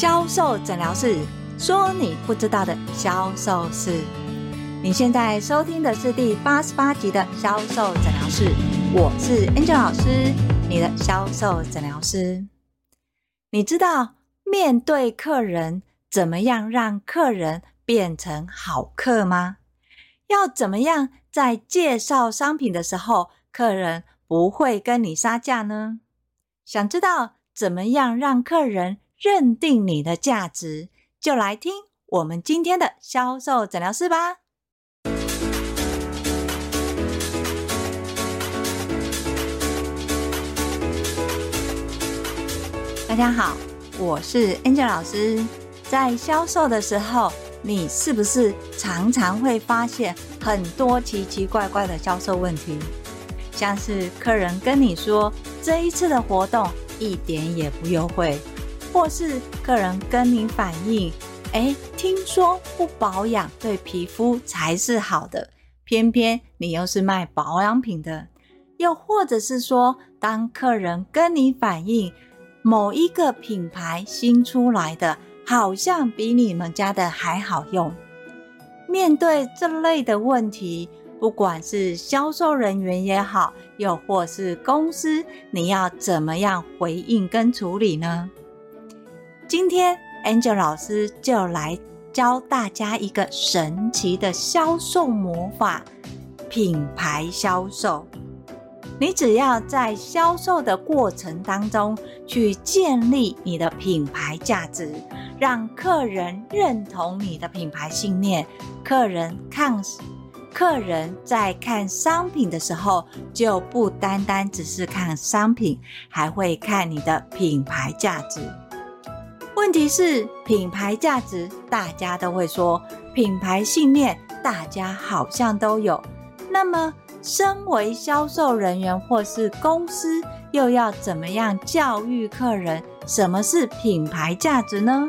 销售诊疗室说你不知道的销售事。你现在收听的是第八十八集的销售诊疗室，我是 Angel 老师，你的销售诊疗师。你知道面对客人怎么样让客人变成好客吗？要怎么样在介绍商品的时候，客人不会跟你杀价呢？想知道怎么样让客人认定你的价值，就来听我们今天的销售诊疗室吧。大家好，我是 Angel 老师。在销售的时候，你是不是常常会发现很多奇奇怪怪的销售问题？像是客人跟你说这一次的活动一点也不优惠，或是客人跟你反映，诶，听说不保养对皮肤才是好的，偏偏你又是卖保养品的，又或者是说，当客人跟你反映某一个品牌新出来的，好像比你们家的还好用，面对这类的问题。不管是销售人员也好，又或是公司，你要怎么样回应跟处理呢？今天 Angel 老师就来教大家一个神奇的销售魔法——品牌销售。你只要在销售的过程当中去建立你的品牌价值，让客人认同你的品牌信念，客人看。客人在看商品的时候，就不单单只是看商品，还会看你的品牌价值。问题是，品牌价值大家都会说，品牌信念大家好像都有。那么，身为销售人员或是公司，又要怎么样教育客人什么是品牌价值呢？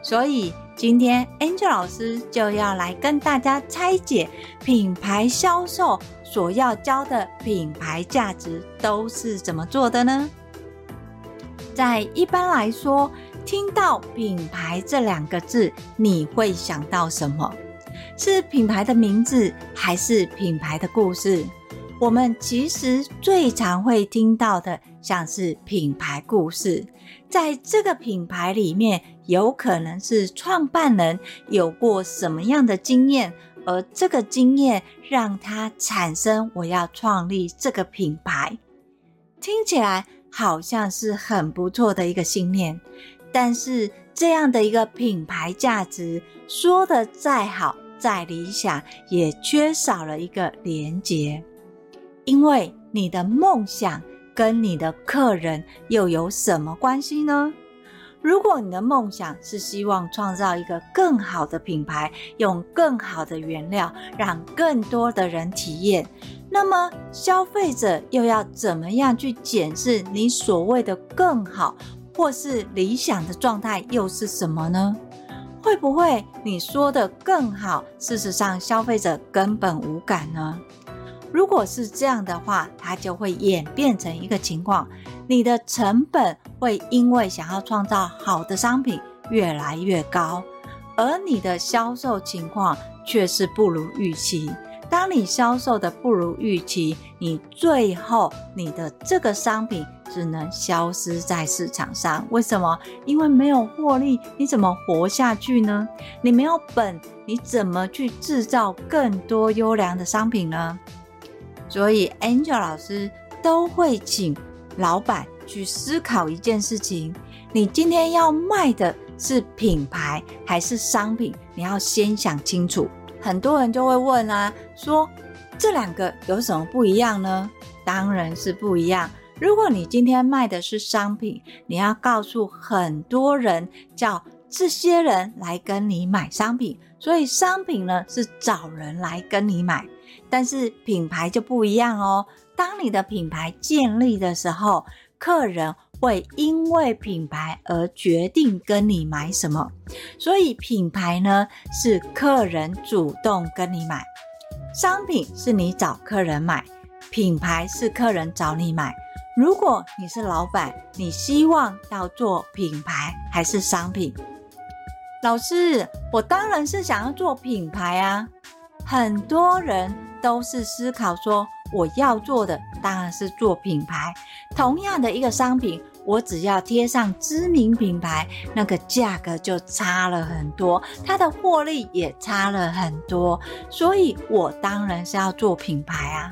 所以，今天 Angel 老师就要来跟大家拆解品牌销售所要教的品牌价值都是怎么做的呢？在一般来说，听到品牌这两个字，你会想到什么？是品牌的名字，还是品牌的故事？我们其实最常会听到的，像是品牌故事，在这个品牌里面，有可能是创办人有过什么样的经验，而这个经验让他产生我要创立这个品牌，听起来好像是很不错的一个信念，但是这样的一个品牌价值说得再好再理想，也缺少了一个连结。因为你的梦想跟你的客人又有什么关系呢？如果你的梦想是希望创造一个更好的品牌，用更好的原料让更多的人体验，那么消费者又要怎么样去检视你所谓的更好或是理想的状态又是什么呢？会不会你说的更好，事实上消费者根本无感呢？如果是这样的话，它就会演变成一个情况：你的成本会因为想要创造好的商品越来越高，而你的销售情况却是不如预期。当你销售的不如预期，你最后你的这个商品只能消失在市场上。为什么？因为没有获利，你怎么活下去呢？你没有本，你怎么去制造更多优良的商品呢？所以，Angel 老师都会请老板去思考一件事情：你今天要卖的是品牌还是商品？你要先想清楚。很多人就会问啊，说这两个有什么不一样呢？当然是不一样。如果你今天卖的是商品，你要告诉很多人，叫这些人来跟你买商品。所以，商品呢是找人来跟你买。但是品牌就不一样哦。当你的品牌建立的时候，客人会因为品牌而决定跟你买什么。所以品牌呢是客人主动跟你买，商品是你找客人买，品牌是客人找你买。如果你是老板，你希望要做品牌还是商品？老师，我当然是想要做品牌啊。很多人都是思考说，我要做的当然是做品牌。同样的一个商品，我只要贴上知名品牌，那个价格就差了很多，它的获利也差了很多。所以我当然是要做品牌啊。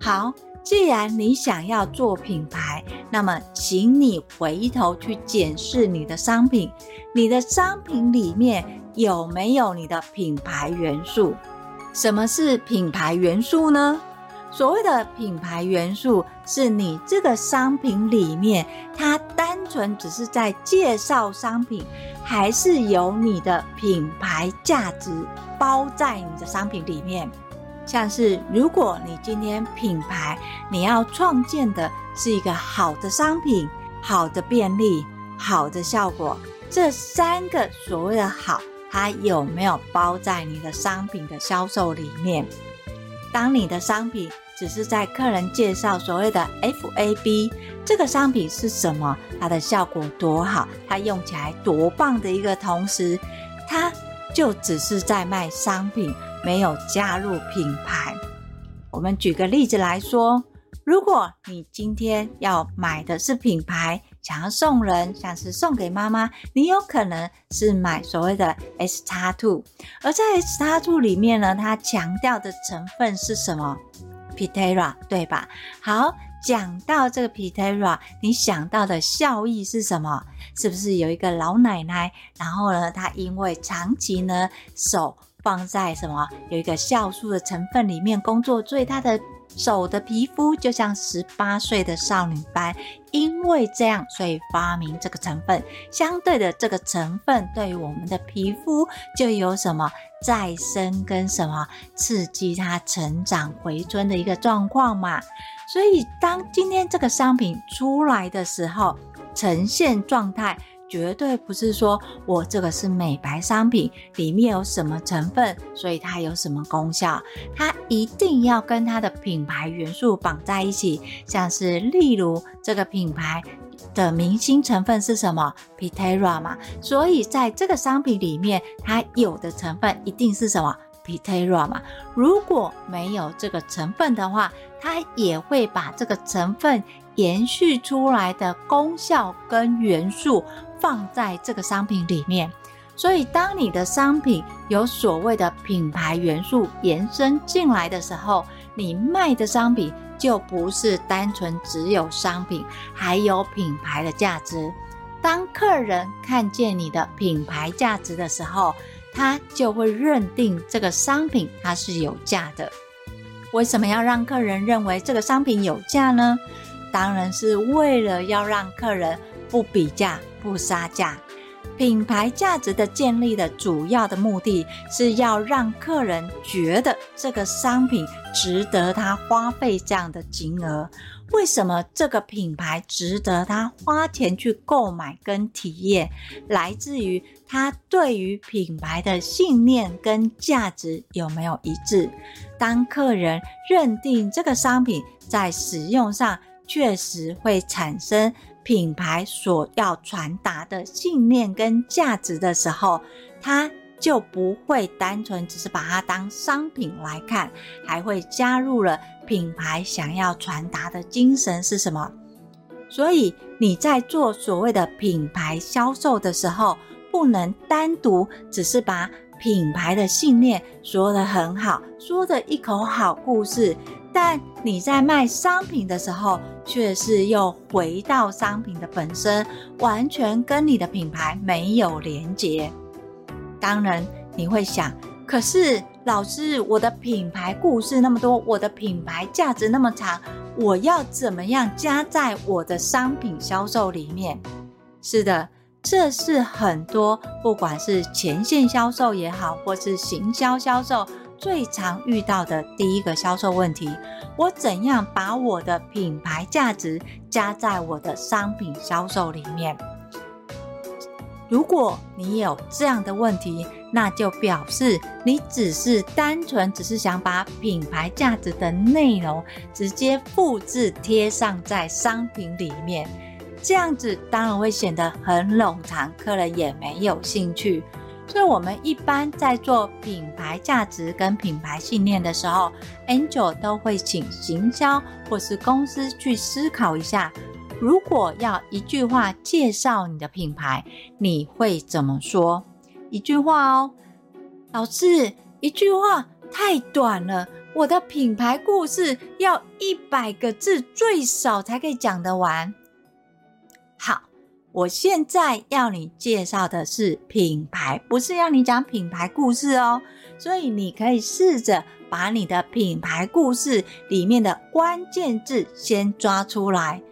好。既然你想要做品牌，那么请你回头去检视你的商品，你的商品里面有没有你的品牌元素？什么是品牌元素呢？所谓的品牌元素，是你这个商品里面，它单纯只是在介绍商品，还是有你的品牌价值包在你的商品里面？像是，如果你今天品牌你要创建的是一个好的商品、好的便利、好的效果，这三个所谓的好，它有没有包在你的商品的销售里面？当你的商品只是在客人介绍所谓的 FAB 这个商品是什么，它的效果多好，它用起来多棒的一个同时，它就只是在卖商品。没有加入品牌。我们举个例子来说，如果你今天要买的是品牌，想要送人，像是送给妈妈，你有可能是买所谓的 S X Two，而在 S X Two 里面呢，它强调的成分是什么？PITERA，对吧？好，讲到这个 PITERA，你想到的效益是什么？是不是有一个老奶奶，然后呢，她因为长期呢手放在什么？有一个酵素的成分里面工作，所以她的手的皮肤就像十八岁的少女般。因为这样，所以发明这个成分。相对的，这个成分对于我们的皮肤就有什么再生跟什么刺激它成长回春的一个状况嘛。所以，当今天这个商品出来的时候，呈现状态。绝对不是说我这个是美白商品，里面有什么成分，所以它有什么功效。它一定要跟它的品牌元素绑在一起，像是例如这个品牌的明星成分是什么？PITERA 嘛，所以在这个商品里面，它有的成分一定是什么？PITERA 嘛。如果没有这个成分的话，它也会把这个成分延续出来的功效跟元素。放在这个商品里面，所以当你的商品有所谓的品牌元素延伸进来的时候，你卖的商品就不是单纯只有商品，还有品牌的价值。当客人看见你的品牌价值的时候，他就会认定这个商品它是有价的。为什么要让客人认为这个商品有价呢？当然是为了要让客人不比价。不杀价，品牌价值的建立的主要的目的是要让客人觉得这个商品值得他花费这样的金额。为什么这个品牌值得他花钱去购买跟体验？来自于他对于品牌的信念跟价值有没有一致。当客人认定这个商品在使用上确实会产生。品牌所要传达的信念跟价值的时候，它就不会单纯只是把它当商品来看，还会加入了品牌想要传达的精神是什么。所以你在做所谓的品牌销售的时候，不能单独只是把品牌的信念说得很好，说的一口好故事。但你在卖商品的时候，却是又回到商品的本身，完全跟你的品牌没有连结。当然，你会想，可是老师，我的品牌故事那么多，我的品牌价值那么长，我要怎么样加在我的商品销售里面？是的，这是很多不管是前线销售也好，或是行销销售。最常遇到的第一个销售问题，我怎样把我的品牌价值加在我的商品销售里面？如果你有这样的问题，那就表示你只是单纯只是想把品牌价值的内容直接复制贴上在商品里面，这样子当然会显得很冗长，客人也没有兴趣。所以，我们一般在做品牌价值跟品牌信念的时候，Angel 都会请行销或是公司去思考一下。如果要一句话介绍你的品牌，你会怎么说？一句话哦，老师，一句话太短了。我的品牌故事要一百个字最少才可以讲得完。我现在要你介绍的是品牌，不是要你讲品牌故事哦。所以你可以试着把你的品牌故事里面的关键字先抓出来。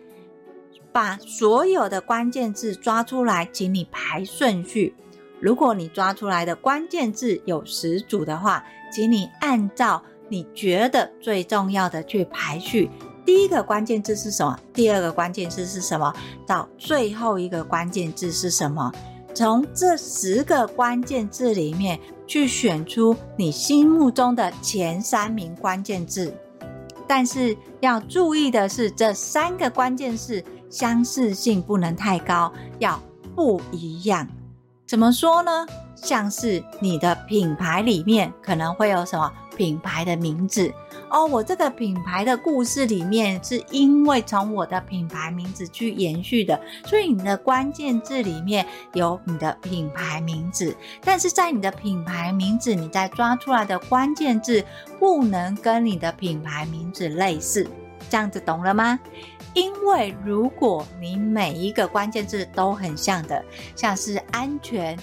把所有的关键字抓出来，请你排顺序。如果你抓出来的关键字有十组的话，请你按照你觉得最重要的去排序。第一个关键字是什么？第二个关键字是什么？到最后一个关键字是什么？从这十个关键字里面去选出你心目中的前三名关键字。但是要注意的是，这三个关键字。相似性不能太高，要不一样。怎么说呢？像是你的品牌里面可能会有什么品牌的名字哦，我这个品牌的故事里面是因为从我的品牌名字去延续的，所以你的关键字里面有你的品牌名字，但是在你的品牌名字，你再抓出来的关键字不能跟你的品牌名字类似，这样子懂了吗？因为如果你每一个关键字都很像的，像是安全、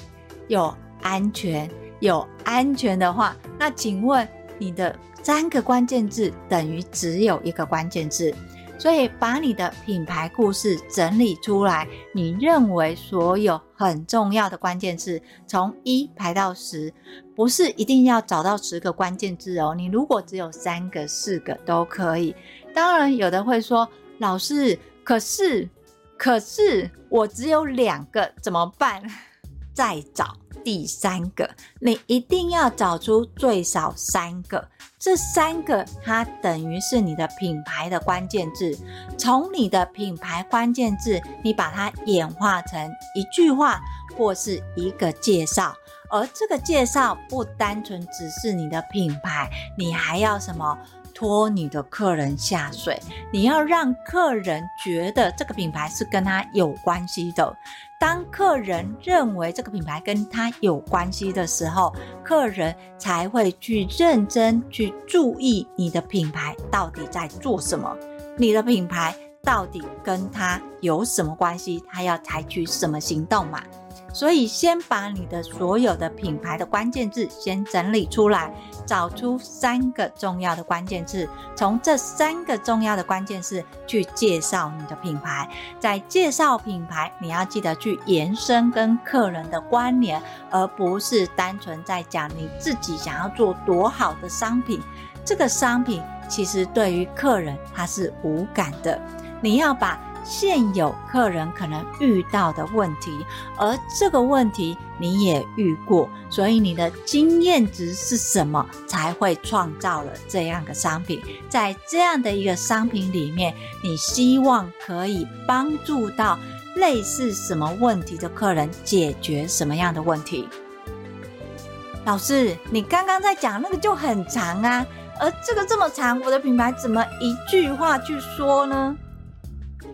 有安全、有安全的话，那请问你的三个关键字等于只有一个关键字。所以把你的品牌故事整理出来，你认为所有很重要的关键字，从一排到十，不是一定要找到十个关键字哦。你如果只有三个、四个都可以。当然，有的会说。老师，可是，可是我只有两个，怎么办？再找第三个，你一定要找出最少三个，这三个它等于是你的品牌的关键字。从你的品牌关键字，你把它演化成一句话或是一个介绍，而这个介绍不单纯只是你的品牌，你还要什么？拖你的客人下水，你要让客人觉得这个品牌是跟他有关系的。当客人认为这个品牌跟他有关系的时候，客人才会去认真去注意你的品牌到底在做什么，你的品牌到底跟他有什么关系，他要采取什么行动嘛。所以，先把你的所有的品牌的关键字先整理出来，找出三个重要的关键字，从这三个重要的关键字去介绍你的品牌。在介绍品牌，你要记得去延伸跟客人的关联，而不是单纯在讲你自己想要做多好的商品。这个商品其实对于客人他是无感的，你要把。现有客人可能遇到的问题，而这个问题你也遇过，所以你的经验值是什么，才会创造了这样的商品。在这样的一个商品里面，你希望可以帮助到类似什么问题的客人解决什么样的问题？老师，你刚刚在讲那个就很长啊，而这个这么长，我的品牌怎么一句话去说呢？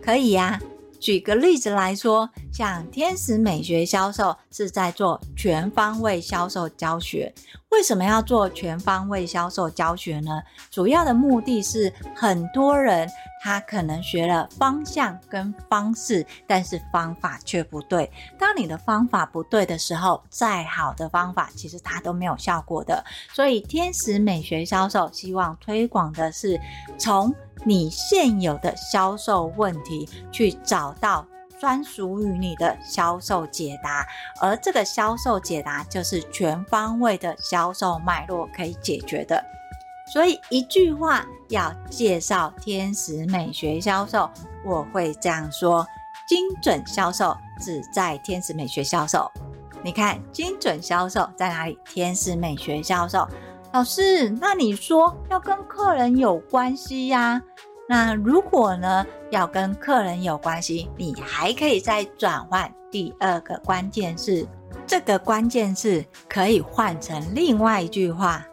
可以呀，举个例子来说，像天使美学销售是在做全方位销售教学。为什么要做全方位销售教学呢？主要的目的是，很多人他可能学了方向跟方式，但是方法却不对。当你的方法不对的时候，再好的方法其实它都没有效果的。所以，天使美学销售希望推广的是从。你现有的销售问题，去找到专属于你的销售解答，而这个销售解答就是全方位的销售脉络可以解决的。所以一句话要介绍天使美学销售，我会这样说：精准销售只在天使美学销售。你看，精准销售在哪里？天使美学销售。老师，那你说要跟客人有关系呀？那如果呢，要跟客人有关系，你还可以再转换第二个关键字。这个关键字可以换成另外一句话：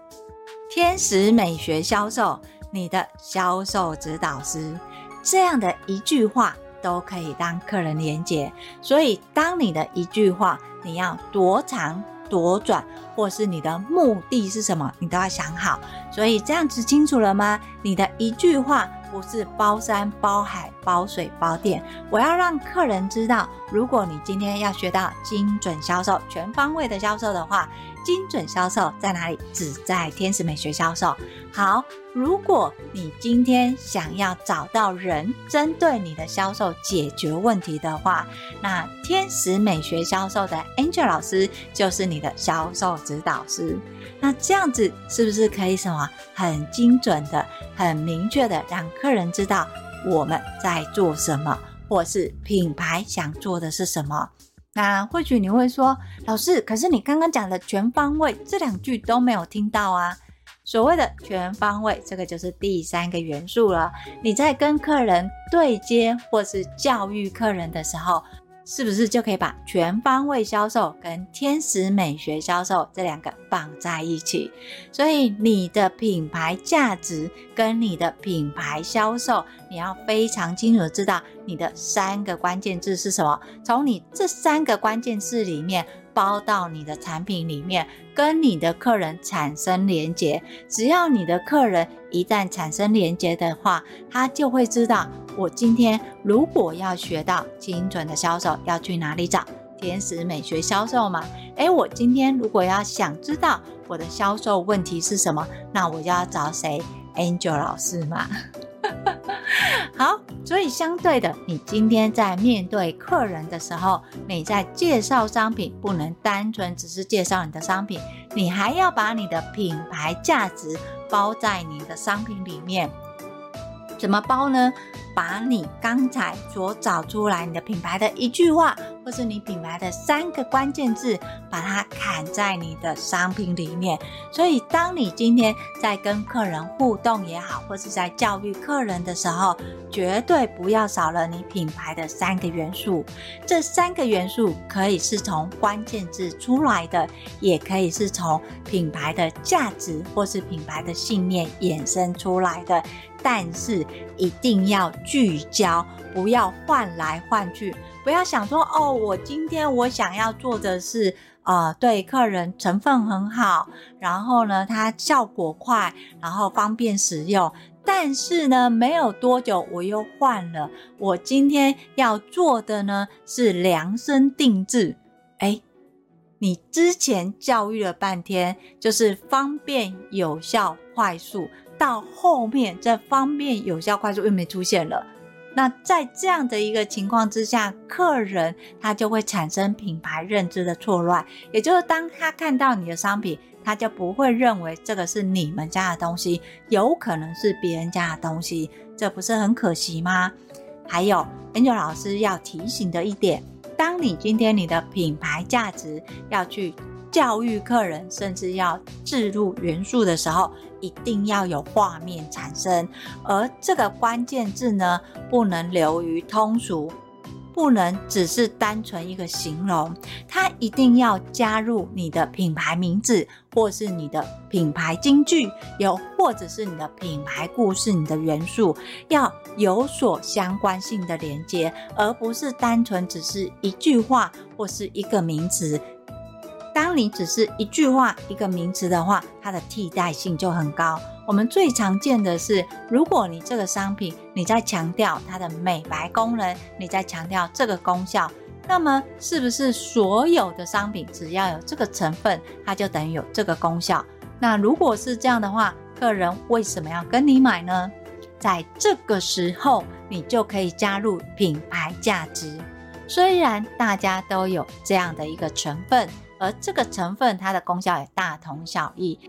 天使美学销售，你的销售指导师。这样的一句话都可以当客人连结。所以，当你的一句话，你要多长多短，或是你的目的是什么，你都要想好。所以这样子清楚了吗？你的一句话。不是包山包海包水包电，我要让客人知道，如果你今天要学到精准销售、全方位的销售的话，精准销售在哪里？只在天使美学销售。好，如果你今天想要找到人针对你的销售解决问题的话，那天使美学销售的 Angel 老师就是你的销售指导师。那这样子是不是可以什么很精准的、很明确的让客人知道我们在做什么，或是品牌想做的是什么？那或许你会说，老师，可是你刚刚讲的全方位这两句都没有听到啊。所谓的全方位，这个就是第三个元素了。你在跟客人对接或是教育客人的时候。是不是就可以把全方位销售跟天使美学销售这两个放在一起？所以你的品牌价值跟你的品牌销售，你要非常清楚的知道你的三个关键字是什么。从你这三个关键字里面。包到你的产品里面，跟你的客人产生连接。只要你的客人一旦产生连接的话，他就会知道，我今天如果要学到精准的销售，要去哪里找？天使美学销售嘛。诶，我今天如果要想知道我的销售问题是什么，那我就要找谁？Angel 老师嘛。好，所以相对的，你今天在面对客人的时候，你在介绍商品，不能单纯只是介绍你的商品，你还要把你的品牌价值包在你的商品里面。怎么包呢？把你刚才所找出来你的品牌的一句话，或是你品牌的三个关键字，把它砍在你的商品里面。所以，当你今天在跟客人互动也好，或是在教育客人的时候，绝对不要少了你品牌的三个元素。这三个元素可以是从关键字出来的，也可以是从品牌的价值或是品牌的信念衍生出来的。但是一定要聚焦，不要换来换去，不要想说哦，我今天我想要做的是，呃，对客人成分很好，然后呢，它效果快，然后方便使用。但是呢，没有多久我又换了，我今天要做的呢是量身定制。诶，你之前教育了半天，就是方便、有效、快速。到后面，这方便、有效、快速又没出现了。那在这样的一个情况之下，客人他就会产生品牌认知的错乱。也就是当他看到你的商品，他就不会认为这个是你们家的东西，有可能是别人家的东西，这不是很可惜吗？还有，Angel 老师要提醒的一点，当你今天你的品牌价值要去。教育客人，甚至要置入元素的时候，一定要有画面产生。而这个关键字呢，不能流于通俗，不能只是单纯一个形容，它一定要加入你的品牌名字，或是你的品牌金句，又或者是你的品牌故事，你的元素要有所相关性的连接，而不是单纯只是一句话或是一个名词。当你只是一句话、一个名词的话，它的替代性就很高。我们最常见的是，如果你这个商品你在强调它的美白功能，你在强调这个功效，那么是不是所有的商品只要有这个成分，它就等于有这个功效？那如果是这样的话，客人为什么要跟你买呢？在这个时候，你就可以加入品牌价值。虽然大家都有这样的一个成分。而这个成分，它的功效也大同小异。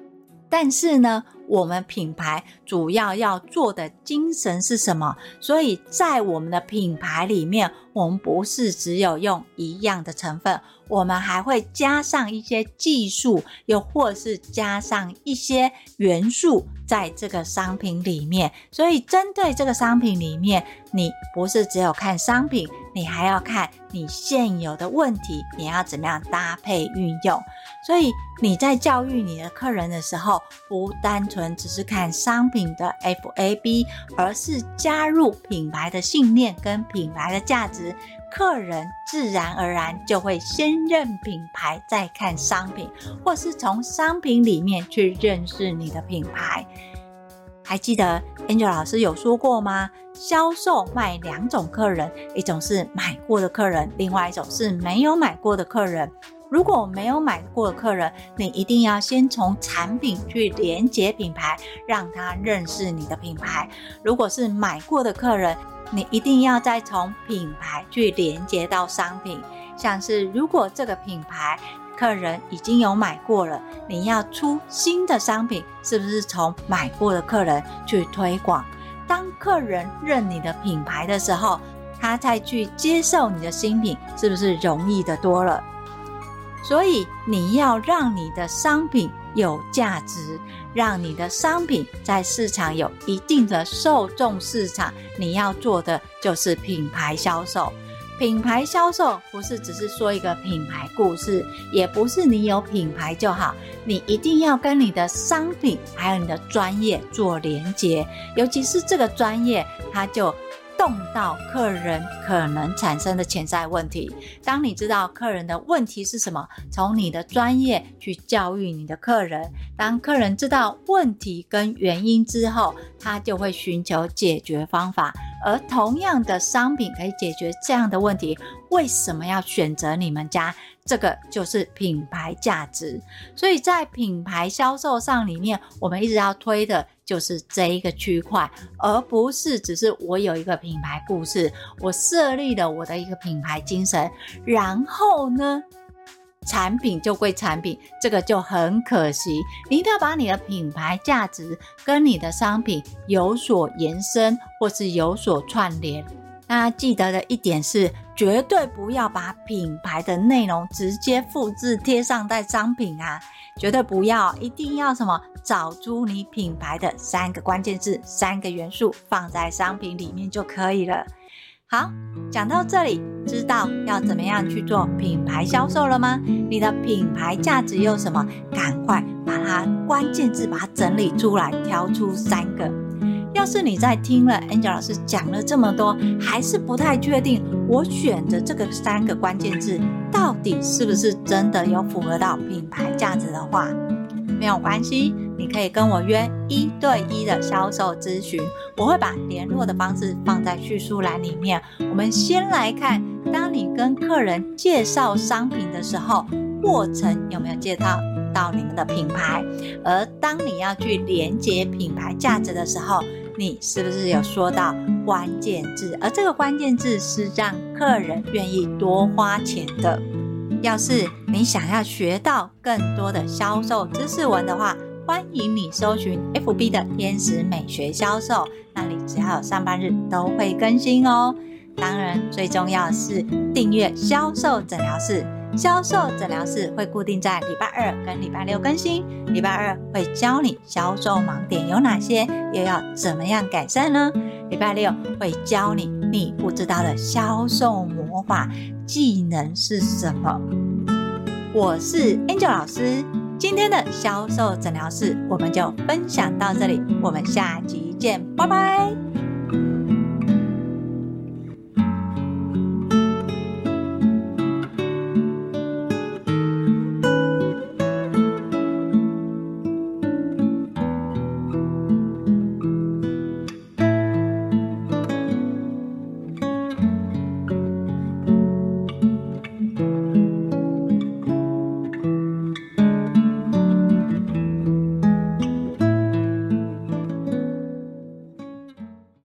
但是呢，我们品牌主要要做的精神是什么？所以在我们的品牌里面，我们不是只有用一样的成分，我们还会加上一些技术，又或是加上一些元素在这个商品里面。所以针对这个商品里面，你不是只有看商品，你还要看你现有的问题，你要怎么样搭配运用。所以你在教育你的客人的时候，不单纯只是看商品的 FAB，而是加入品牌的信念跟品牌的价值，客人自然而然就会先认品牌，再看商品，或是从商品里面去认识你的品牌。还记得 Angel 老师有说过吗？销售卖两种客人，一种是买过的客人，另外一种是没有买过的客人。如果没有买过的客人，你一定要先从产品去连接品牌，让他认识你的品牌。如果是买过的客人，你一定要再从品牌去连接到商品。像是如果这个品牌客人已经有买过了，你要出新的商品，是不是从买过的客人去推广？当客人认你的品牌的时候，他再去接受你的新品，是不是容易的多了？所以你要让你的商品有价值，让你的商品在市场有一定的受众市场。你要做的就是品牌销售。品牌销售不是只是说一个品牌故事，也不是你有品牌就好，你一定要跟你的商品还有你的专业做连接，尤其是这个专业，它就。动到客人可能产生的潜在问题。当你知道客人的问题是什么，从你的专业去教育你的客人。当客人知道问题跟原因之后，他就会寻求解决方法。而同样的商品可以解决这样的问题，为什么要选择你们家？这个就是品牌价值。所以在品牌销售上里面，我们一直要推的就是这一个区块，而不是只是我有一个品牌故事，我设立了我的一个品牌精神，然后呢，产品就归产品，这个就很可惜。你一定要把你的品牌价值跟你的商品有所延伸，或是有所串联。大家记得的一点是，绝对不要把品牌的内容直接复制贴上在商品啊！绝对不要，一定要什么？找出你品牌的三个关键字、三个元素，放在商品里面就可以了。好，讲到这里，知道要怎么样去做品牌销售了吗？你的品牌价值有什么？赶快把它关键字把它整理出来，挑出三个。要是你在听了 Angel 老师讲了这么多，还是不太确定，我选的这个三个关键字到底是不是真的有符合到品牌价值的话，没有关系，你可以跟我约一对一的销售咨询，我会把联络的方式放在叙述栏里面。我们先来看，当你跟客人介绍商品的时候，过程有没有介绍到你们的品牌？而当你要去连接品牌价值的时候，你是不是有说到关键字？而这个关键字是让客人愿意多花钱的。要是你想要学到更多的销售知识文的话，欢迎你搜寻 FB 的天使美学销售，那里只要有上班日都会更新哦。当然，最重要的是订阅销售诊疗室。销售诊疗室会固定在礼拜二跟礼拜六更新。礼拜二会教你销售盲点有哪些，又要怎么样改善呢？礼拜六会教你你不知道的销售魔法技能是什么。我是 Angel 老师，今天的销售诊疗室我们就分享到这里，我们下集见，拜拜。